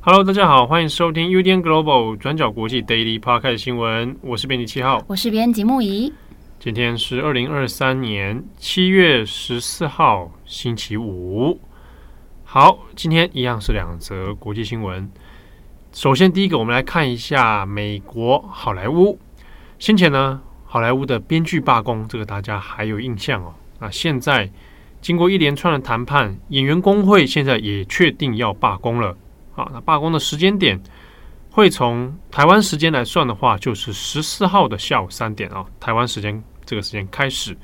Hello，大家好，欢迎收听 UDN Global 转角国际 Daily Podcast 新闻，我是编辑七号，我是编辑木仪。今天是二零二三年七月十四号，星期五。好，今天一样是两则国际新闻。首先，第一个，我们来看一下美国好莱坞。先前呢，好莱坞的编剧罢工，这个大家还有印象哦。那现在经过一连串的谈判，演员工会现在也确定要罢工了。好，那罢工的时间点会从台湾时间来算的话，就是十四号的下午三点啊，台湾时间。这个时间开始，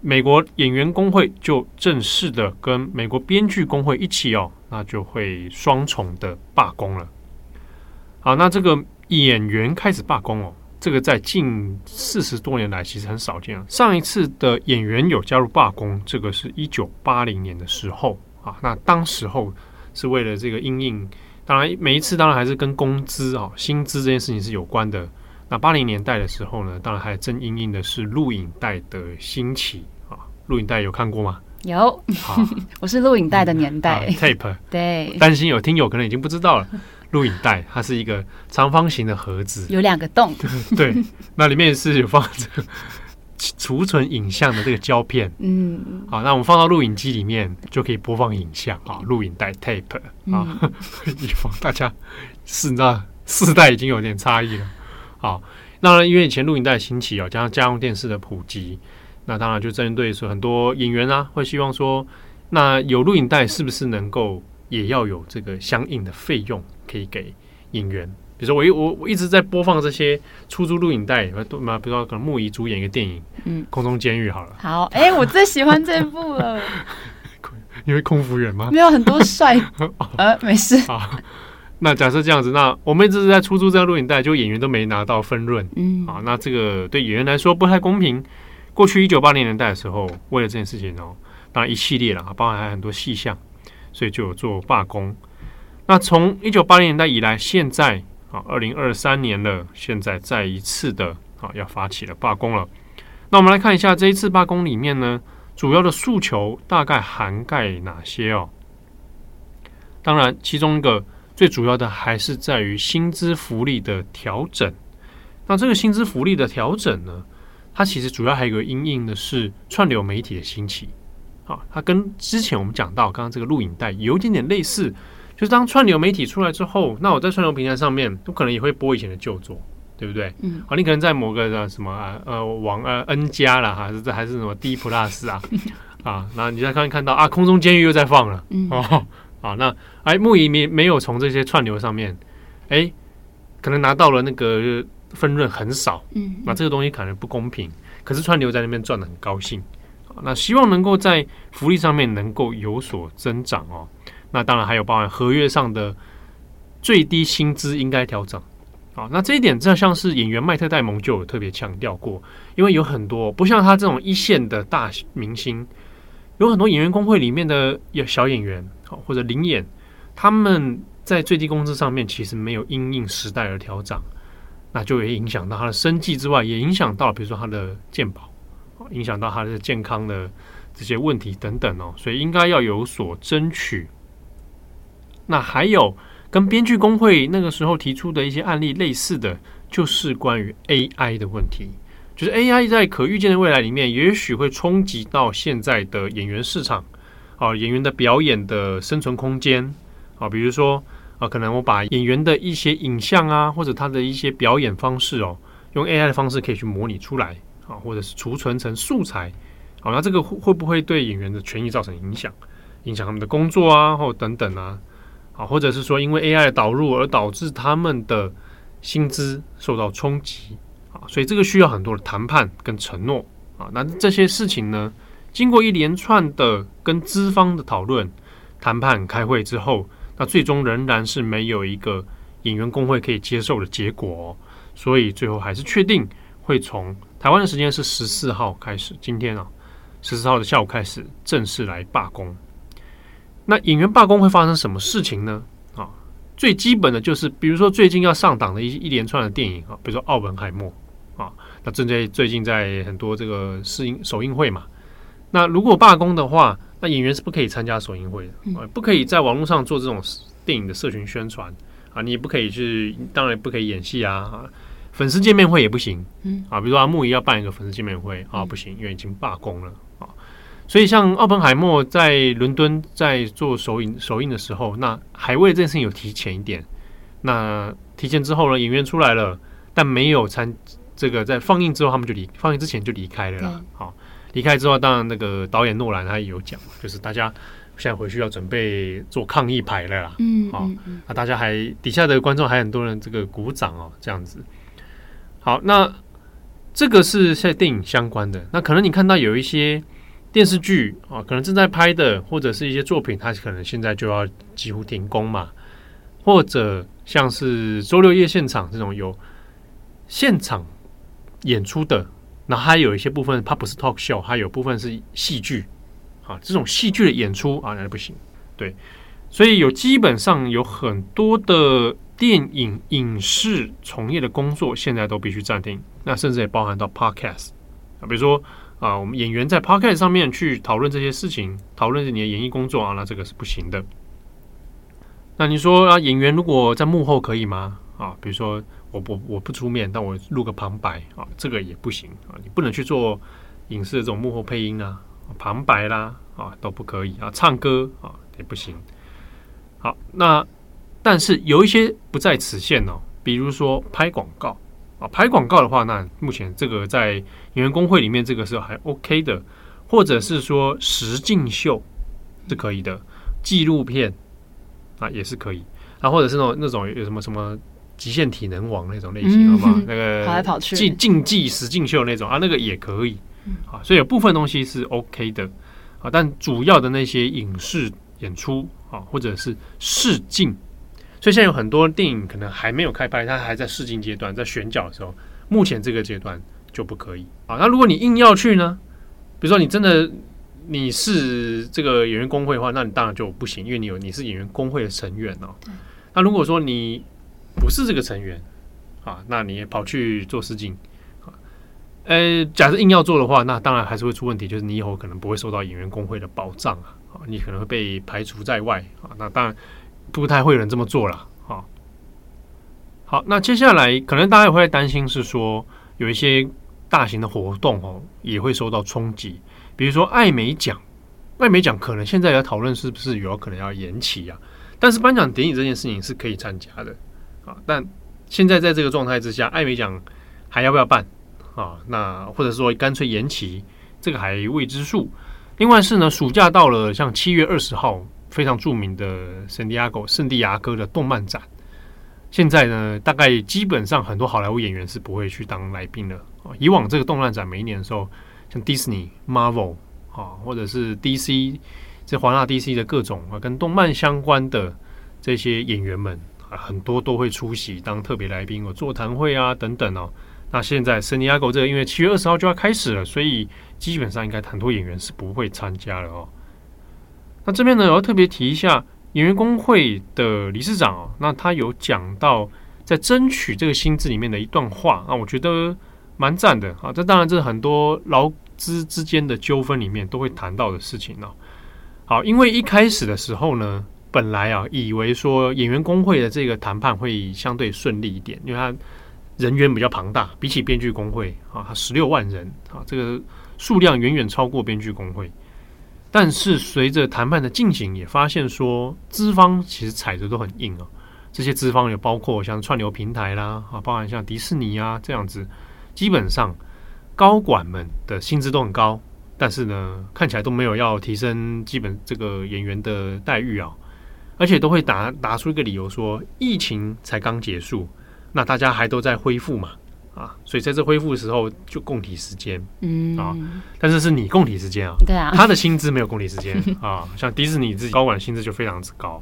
美国演员工会就正式的跟美国编剧工会一起哦，那就会双重的罢工了。好，那这个演员开始罢工哦，这个在近四十多年来其实很少见啊。上一次的演员有加入罢工，这个是一九八零年的时候啊。那当时候是为了这个因应，当然每一次当然还是跟工资啊、薪资这件事情是有关的。那八零年代的时候呢，当然还正因应的是录影带的兴起啊。录影带有看过吗？有，好 我是录影带的年代。嗯、tape 对，担心有听友可能已经不知道了。录影带它是一个长方形的盒子，有两个洞。对，那里面是有放这个储存影像的这个胶片。嗯，好，那我们放到录影机里面就可以播放影像啊。录影带 tape 啊，以防大家是那世代已经有点差异了。好，那因为以前录影带兴起哦，加上家用电视的普及，那当然就针对说很多演员啊，会希望说，那有录影带是不是能够也要有这个相应的费用可以给演员？比如说我一我我一直在播放这些出租录影带，都嘛，比如说可能木仪主演一个电影，嗯，《空中监狱》好了。好，哎、欸，我最喜欢这部了，因为空服员吗？没有很多帅，呃，没事。那假设这样子，那我们一直是在出租这个录影带，就演员都没拿到分润，嗯，啊，那这个对演员来说不太公平。过去一九八零年代的时候，为了这件事情哦，当然一系列了，包含还很多细项，所以就有做罢工。那从一九八零年代以来，现在啊，二零二三年了，现在再一次的啊，要发起了罢工了。那我们来看一下这一次罢工里面呢，主要的诉求大概涵盖哪些哦？当然，其中一个。最主要的还是在于薪资福利的调整。那这个薪资福利的调整呢，它其实主要还有一个因应的是串流媒体的兴起。啊，它跟之前我们讲到刚刚这个录影带有一点点类似，就是当串流媒体出来之后，那我在串流平台上面都可能也会播以前的旧作，对不对？嗯。啊，你可能在某个的什么啊呃网呃 N 加了还是这还是什么 D Plus 啊 啊，那你再看看到啊空中监狱又在放了，嗯。哦啊，那哎，木仪没没有从这些串流上面，哎，可能拿到了那个分润很少，嗯，那这个东西可能不公平。可是串流在那边赚的很高兴，那希望能够在福利上面能够有所增长哦。那当然还有包含合约上的最低薪资应该调整。啊，那这一点这像是演员麦特戴蒙就有特别强调过，因为有很多不像他这种一线的大明星。有很多演员工会里面的有小演员，或者临演，他们在最低工资上面其实没有因应时代而调整，那就会影响到他的生计之外，也影响到比如说他的健保，影响到他的健康的这些问题等等哦，所以应该要有所争取。那还有跟编剧工会那个时候提出的一些案例类似的，就是关于 AI 的问题。就是 AI 在可预见的未来里面，也许会冲击到现在的演员市场，啊，演员的表演的生存空间，啊，比如说啊，可能我把演员的一些影像啊，或者他的一些表演方式哦，用 AI 的方式可以去模拟出来，啊，或者是储存成素材，好，那这个会会不会对演员的权益造成影响？影响他们的工作啊，或等等啊，啊，或者是说因为 AI 的导入而导致他们的薪资受到冲击啊？所以这个需要很多的谈判跟承诺啊，那这些事情呢，经过一连串的跟资方的讨论、谈判、开会之后，那最终仍然是没有一个演员工会可以接受的结果哦。所以最后还是确定会从台湾的时间是十四号开始，今天啊，十四号的下午开始正式来罢工。那演员罢工会发生什么事情呢？啊，最基本的就是，比如说最近要上档的一一连串的电影啊，比如说《奥本海默》啊，那正在最近在很多这个试映首映会嘛。那如果罢工的话，那演员是不可以参加首映会的，啊，不可以在网络上做这种电影的社群宣传啊，你也不可以去，当然不可以演戏啊，啊，粉丝见面会也不行，嗯啊，比如说阿木仪要办一个粉丝见面会啊，不行，因为已经罢工了啊。所以，像奥本海默在伦敦在做首映首映的时候，那还为这件事情有提前一点。那提前之后呢，演员出来了，但没有参这个在放映之后，他们就离放映之前就离开了啦。好，离开之后，当然那个导演诺兰他也有讲，就是大家现在回去要准备做抗议牌了啦。嗯，好，那大家还底下的观众还很多人这个鼓掌哦，这样子。好，那这个是在电影相关的。那可能你看到有一些。电视剧啊，可能正在拍的，或者是一些作品，它可能现在就要几乎停工嘛。或者像是周六夜现场这种有现场演出的，那还有一些部分它不是 talk show，还有部分是戏剧啊，这种戏剧的演出啊，那不行。对，所以有基本上有很多的电影影视从业的工作，现在都必须暂停。那甚至也包含到 podcast 啊，比如说。啊，我们演员在 Podcast 上面去讨论这些事情，讨论你的演艺工作啊，那这个是不行的。那你说啊，演员如果在幕后可以吗？啊，比如说我我我不出面，但我录个旁白啊，这个也不行啊。你不能去做影视的这种幕后配音啊，旁白啦啊都不可以啊，唱歌啊也不行。好，那但是有一些不在此限哦，比如说拍广告。拍广告的话，那目前这个在演员工会里面，这个是还 OK 的，或者是说实境秀是可以的，纪录片啊也是可以，啊或者是那种那种有什么什么极限体能王那种类型，好吗？那个跑来跑去竞竞技实境秀那种啊，那个也可以啊，所以有部分东西是 OK 的啊，但主要的那些影视演出啊，或者是试镜。所以现在有很多电影可能还没有开拍，它还在试镜阶段，在选角的时候，目前这个阶段就不可以啊。那如果你硬要去呢？比如说你真的你是这个演员工会的话，那你当然就不行，因为你有你是演员工会的成员哦。那如果说你不是这个成员啊，那你也跑去做试镜啊？呃，假设硬要做的话，那当然还是会出问题，就是你以后可能不会受到演员工会的保障啊，啊，你可能会被排除在外啊。那当然。不太会有人这么做了，好，好，那接下来可能大家也会担心是说有一些大型的活动哦也会受到冲击，比如说艾美奖，艾美奖可能现在要讨论是不是有可能要延期啊？但是颁奖典礼这件事情是可以参加的啊，但现在在这个状态之下，艾美奖还要不要办啊？那或者说干脆延期，这个还未知数。另外是呢，暑假到了，像七月二十号。非常著名的圣地亚哥圣地亚哥的动漫展，现在呢，大概基本上很多好莱坞演员是不会去当来宾的。以往这个动漫展每一年的时候，像 Disney、Marvel 啊，或者是 DC 这华纳 DC 的各种啊，跟动漫相关的这些演员们啊，很多都会出席当特别来宾，哦座谈会啊等等哦。那现在圣地亚哥这个因为七月二十号就要开始了，所以基本上应该很多演员是不会参加了哦。那这边呢，我要特别提一下演员工会的理事长哦，那他有讲到在争取这个薪资里面的一段话啊，我觉得蛮赞的啊。这当然这是很多劳资之间的纠纷里面都会谈到的事情哦。好，因为一开始的时候呢，本来啊以为说演员工会的这个谈判会相对顺利一点，因为他人员比较庞大，比起编剧工会啊，他十六万人啊，这个数量远远超过编剧工会。但是随着谈判的进行，也发现说资方其实踩着都很硬啊。这些资方也包括像串流平台啦，啊，包含像迪士尼啊这样子，基本上高管们的薪资都很高，但是呢，看起来都没有要提升基本这个演员的待遇啊，而且都会打打出一个理由说，疫情才刚结束，那大家还都在恢复嘛。啊，所以在这恢复的时候就供体时间，嗯啊，但是是你供体时间啊，对啊，他的薪资没有供体时间 啊，像迪士尼自己高管薪资就非常之高。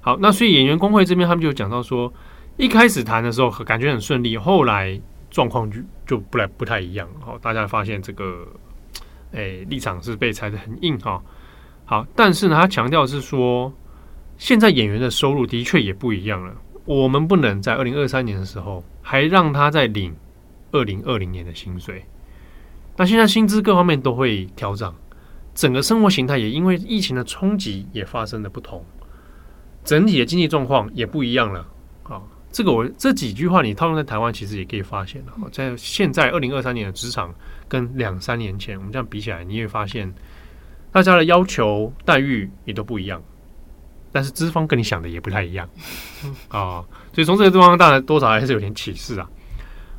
好，那所以演员工会这边他们就讲到说，一开始谈的时候感觉很顺利，后来状况就就不来不太一样。好，大家发现这个，哎，立场是被踩得很硬哈。好，但是呢，他强调是说，现在演员的收入的确也不一样了。我们不能在二零二三年的时候还让他在领二零二零年的薪水。那现在薪资各方面都会调涨，整个生活形态也因为疫情的冲击也发生了不同，整体的经济状况也不一样了。啊，这个我这几句话你套用在台湾，其实也可以发现。在现在二零二三年的职场跟两三年前我们这样比起来，你会发现大家的要求待遇也都不一样，但是资方跟你想的也不太一样 啊。所以从这个地方，当然多少还是有点启示啊。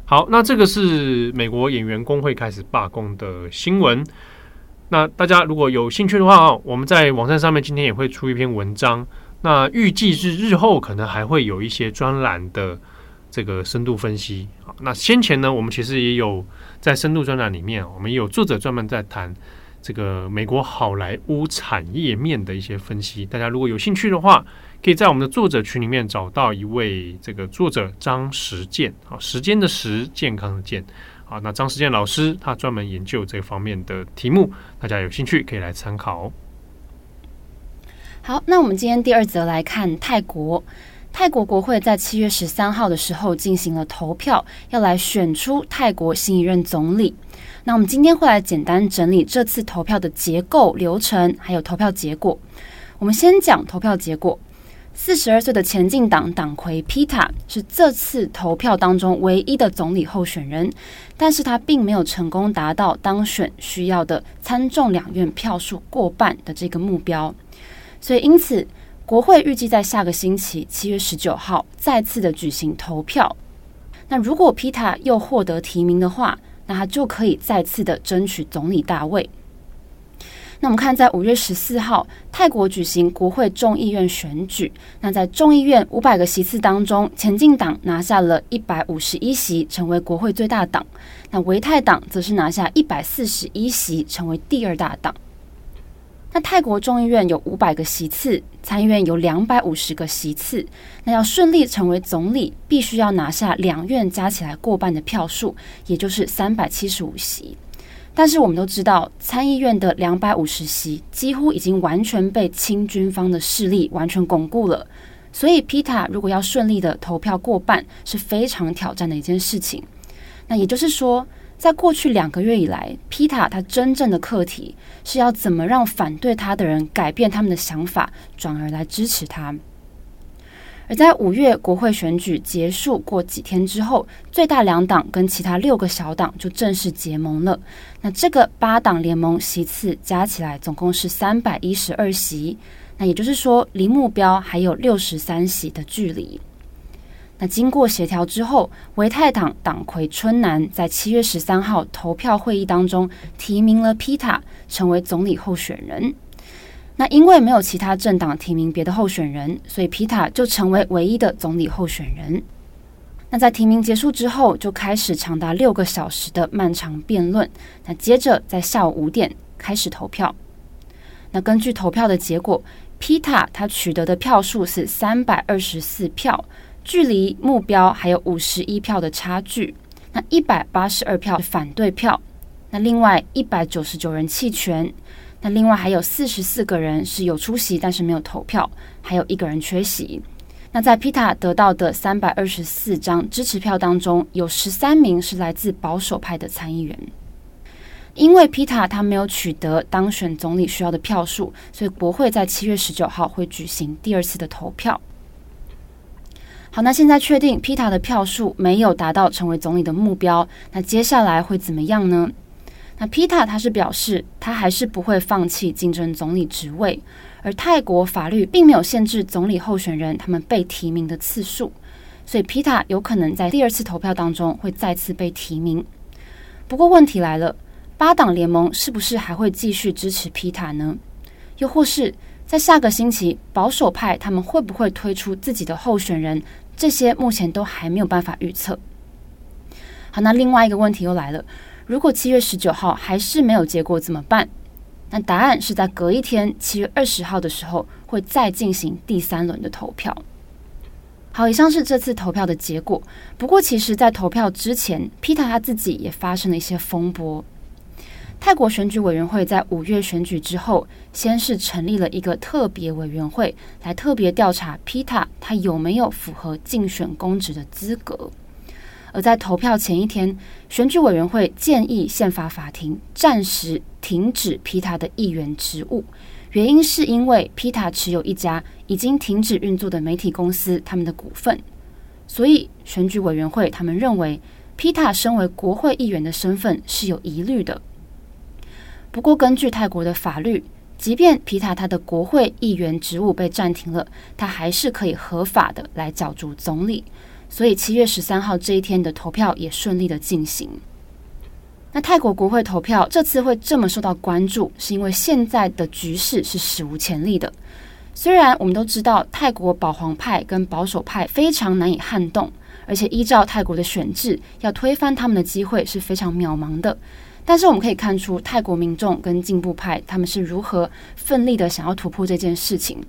好，那这个是美国演员工会开始罢工的新闻。那大家如果有兴趣的话啊，我们在网站上面今天也会出一篇文章。那预计是日后可能还会有一些专栏的这个深度分析。好，那先前呢，我们其实也有在深度专栏里面，我们也有作者专门在谈这个美国好莱坞产业面的一些分析。大家如果有兴趣的话，可以在我们的作者群里面找到一位这个作者张时健，啊，时间的时，健康的健，好，那张时健老师他专门研究这方面的题目，大家有兴趣可以来参考。好，那我们今天第二则来看泰国，泰国国会在七月十三号的时候进行了投票，要来选出泰国新一任总理。那我们今天会来简单整理这次投票的结构、流程，还有投票结果。我们先讲投票结果。四十二岁的前进党党魁皮塔是这次投票当中唯一的总理候选人，但是他并没有成功达到当选需要的参众两院票数过半的这个目标，所以因此国会预计在下个星期七月十九号再次的举行投票。那如果皮塔又获得提名的话，那他就可以再次的争取总理大位。那我们看，在五月十四号，泰国举行国会众议院选举。那在众议院五百个席次当中，前进党拿下了一百五十一席，成为国会最大党。那维泰党则是拿下一百四十一席，成为第二大党。那泰国众议院有五百个席次，参议院有两百五十个席次。那要顺利成为总理，必须要拿下两院加起来过半的票数，也就是三百七十五席。但是我们都知道，参议院的两百五十席几乎已经完全被亲军方的势力完全巩固了，所以皮塔如果要顺利的投票过半，是非常挑战的一件事情。那也就是说，在过去两个月以来，皮塔他真正的课题是要怎么让反对他的人改变他们的想法，转而来支持他。而在五月国会选举结束过几天之后，最大两党跟其他六个小党就正式结盟了。那这个八党联盟席次加起来总共是三百一十二席，那也就是说离目标还有六十三席的距离。那经过协调之后，维泰党党魁春南在七月十三号投票会议当中提名了皮塔成为总理候选人。那因为没有其他政党提名别的候选人，所以皮塔就成为唯一的总理候选人。那在提名结束之后，就开始长达六个小时的漫长辩论。那接着在下午五点开始投票。那根据投票的结果，皮塔他取得的票数是三百二十四票，距离目标还有五十一票的差距。那一百八十二票反对票，那另外一百九十九人弃权。那另外还有四十四个人是有出席，但是没有投票，还有一个人缺席。那在皮塔得到的三百二十四张支持票当中，有十三名是来自保守派的参议员。因为皮塔他没有取得当选总理需要的票数，所以国会在七月十九号会举行第二次的投票。好，那现在确定皮塔的票数没有达到成为总理的目标，那接下来会怎么样呢？那皮塔他是表示，他还是不会放弃竞争总理职位，而泰国法律并没有限制总理候选人他们被提名的次数，所以皮塔有可能在第二次投票当中会再次被提名。不过问题来了，八党联盟是不是还会继续支持皮塔呢？又或是在下个星期保守派他们会不会推出自己的候选人？这些目前都还没有办法预测。好，那另外一个问题又来了。如果七月十九号还是没有结果怎么办？那答案是在隔一天七月二十号的时候会再进行第三轮的投票。好，以上是这次投票的结果。不过，其实，在投票之前，皮塔他自己也发生了一些风波。泰国选举委员会在五月选举之后，先是成立了一个特别委员会，来特别调查披塔他有没有符合竞选公职的资格。而在投票前一天，选举委员会建议宪法法庭暂时停止皮塔的议员职务，原因是因为皮塔持有一家已经停止运作的媒体公司，他们的股份，所以选举委员会他们认为皮塔身为国会议员的身份是有疑虑的。不过，根据泰国的法律，即便皮塔他的国会议员职务被暂停了，他还是可以合法的来角逐总理。所以，七月十三号这一天的投票也顺利的进行。那泰国国会投票这次会这么受到关注，是因为现在的局势是史无前例的。虽然我们都知道泰国保皇派跟保守派非常难以撼动，而且依照泰国的选制，要推翻他们的机会是非常渺茫的。但是我们可以看出，泰国民众跟进步派他们是如何奋力的想要突破这件事情，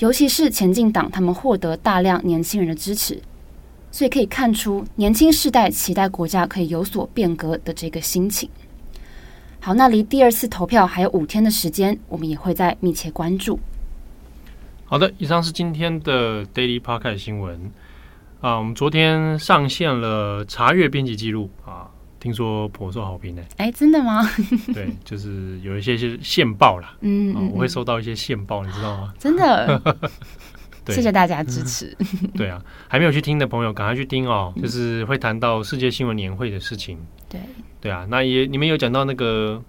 尤其是前进党他们获得大量年轻人的支持，所以可以看出年轻世代期待国家可以有所变革的这个心情。好，那离第二次投票还有五天的时间，我们也会再密切关注。好的，以上是今天的 Daily Podcast 新闻啊，我们昨天上线了查阅编辑记录啊。听说颇受好评呢？哎，真的吗？对，就是有一些是线报啦，嗯，嗯，我会收到一些线报，你知道吗？真的，对 谢谢大家支持。对啊，还没有去听的朋友，赶快去听哦。就是会谈到世界新闻年会的事情。对，对啊，那也你们有讲到那个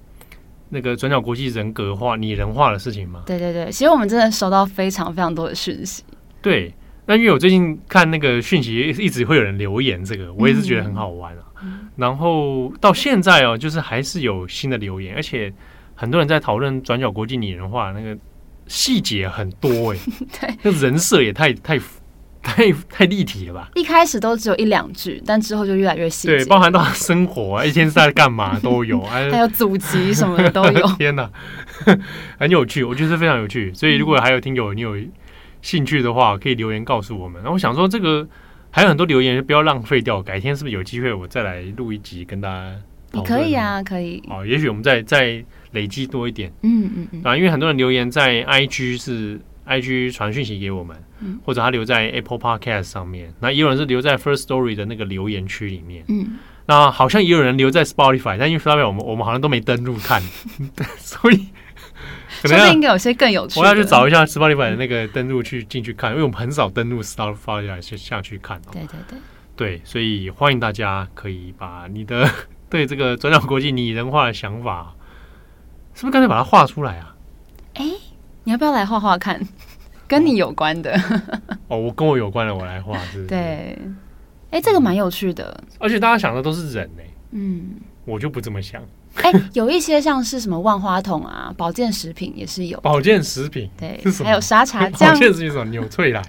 那个转角国际人格化、拟人化的事情吗？对对对，其实我们真的收到非常非常多的讯息。对，那因为我最近看那个讯息，一直会有人留言，这个我也是觉得很好玩啊。嗯然后到现在哦，就是还是有新的留言，而且很多人在讨论转角国际拟人化那个细节很多 哎，对，那人设也太太太太立体了吧？一开始都只有一两句，但之后就越来越细。对，包含到生活啊，一天是在干嘛 都有，还有祖籍什么的都有。天哪，很有趣，我觉得非常有趣。所以如果还有听友你有兴趣的话，可以留言告诉我们。那我想说这个。还有很多留言，就不要浪费掉。改天是不是有机会我再来录一集跟大家？你可以啊，可以。哦，也许我们再再累积多一点。嗯嗯嗯。啊，因为很多人留言在 IG 是 IG 传讯息给我们，嗯、或者他留在 Apple Podcast 上面。那也有人是留在 First Story 的那个留言区里面。嗯。那好像也有人留在 Spotify，但因为 Spotify 我们我们好像都没登录看，所以。可能应该有些更有趣。我要去找一下 Spotify 的那个登录去进去看，因为我们很少登录 Spotify 去下去看。对对对，对，所以欢迎大家可以把你的 对这个转角国际拟人化的想法，是不是干脆把它画出来啊？哎，你要不要来画画看？跟你有关的 哦，我跟我有关的，我来画是是？对，哎，这个蛮有趣的，而且大家想的都是人呢。嗯，我就不这么想。哎、欸，有一些像是什么万花筒啊，保健食品也是有。保健食品，对，还有沙茶酱。保健食品什么？纽翠莱，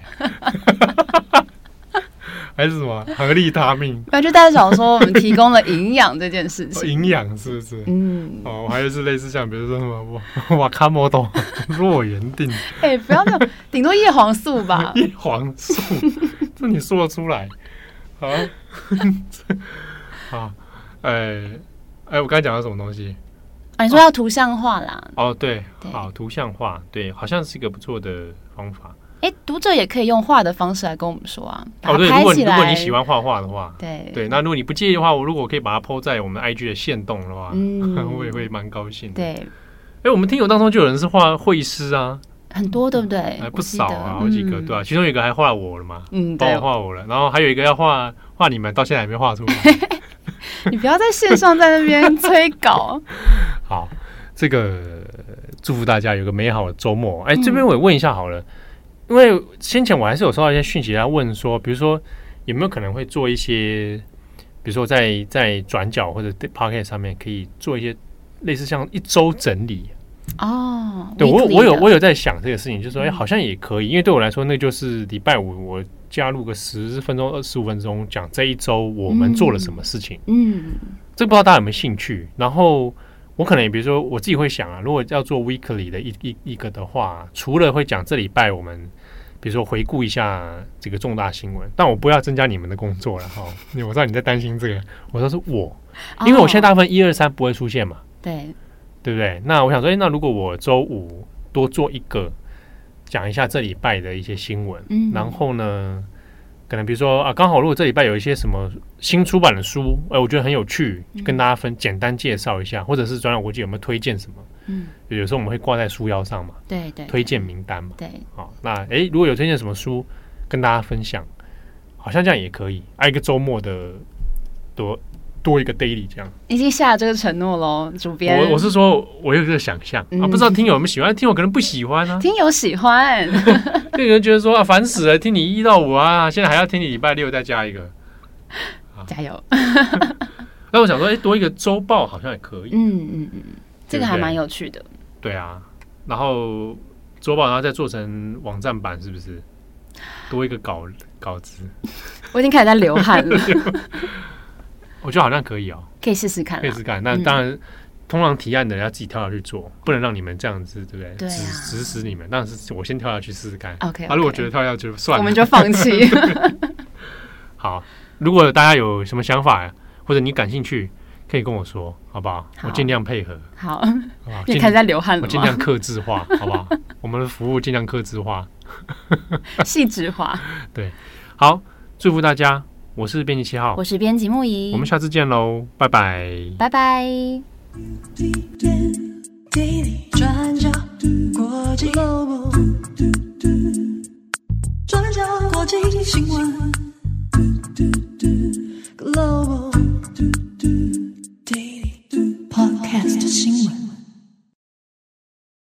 还是什么合力他命？那就代表说我们提供了营养这件事情。营养、哦、是不是？嗯。哦，还有是类似像比如说什么我 瓦卡莫多弱源定。哎、欸，不要那种，顶多叶黄素吧。叶黄素，这你说得出来？啊，啊，哎、欸。哎，我刚才讲到什么东西？啊，你说要图像化啦？哦，对，好，图像化，对，好像是一个不错的方法。哎，读者也可以用画的方式来跟我们说啊。哦，对，如果如果你喜欢画画的话，对对，那如果你不介意的话，我如果可以把它 po 在我们 IG 的线动的话，嗯，我也会蛮高兴的。对，哎，我们听友当中就有人是画绘师啊，很多，对不对？哎，不少啊，好几个，对吧？其中有一个还画我了嘛，嗯，帮我画我了，然后还有一个要画画你们，到现在还没画出来。你不要在线上在那边催稿。好，这个祝福大家有个美好的周末。哎，这边我也问一下好了，因为先前我还是有收到一些讯息，他问说，比如说有没有可能会做一些，比如说在在转角或者 Pocket 上面可以做一些类似像一周整理。哦，对我我有我有在想这个事情，就是说哎，好像也可以，因为对我来说，那就是礼拜五我。加入个十分钟、二十五分钟，讲这一周我们做了什么事情。嗯，这不知道大家有没有兴趣？然后我可能也比如说我自己会想啊，如果要做 weekly 的一一一个的话，除了会讲这礼拜我们比如说回顾一下这个重大新闻，但我不要增加你们的工作了 哈。我知道你在担心这个，我说是我，因为我现在大部分一二三不会出现嘛。对，对不对？那我想说，诶，那如果我周五多做一个，讲一下这礼拜的一些新闻，嗯，然后呢，可能比如说啊，刚好如果这礼拜有一些什么新出版的书，哎，我觉得很有趣，跟大家分简单介绍一下，或者是转角国际有没有推荐什么？嗯，有时候我们会挂在书腰上嘛，对对，推荐名单嘛，对，好，那哎，如果有推荐什么书，跟大家分享，好像这样也可以，挨一个周末的多。多一个 daily 这样，已经下了这个承诺喽，主编。我我是说，我有这个想象、嗯、啊，不知道听友有没有喜欢？听友可能不喜欢啊。听友喜欢，有人觉得说啊，烦死了，听你一到五啊，现在还要听你礼拜六再加一个，加油。那我想说，哎，多一个周报好像也可以。嗯嗯嗯，这个还蛮有趣的。对啊，然后周报然后再做成网站版，是不是？多一个稿稿子。我已经开始在流汗了。我觉得好像可以哦，可以试试看，可以试试看。那当然，嗯、通常提案的人要自己跳下去做，不能让你们这样子，对不对？对、啊，指指使你们。但是我先跳下去试试看。OK. 啊，如果觉得跳下去就算了，我们就放弃。好，如果大家有什么想法，或者你感兴趣，可以跟我说，好不好？好，我尽量配合。好，你 开始在流汗了？我尽量克制化，好不好？我们的服务尽量克制化，细致化。对，好，祝福大家。我是编辑七号，我是编辑木仪，我们下次见喽，拜拜，拜拜。Podcast 新闻。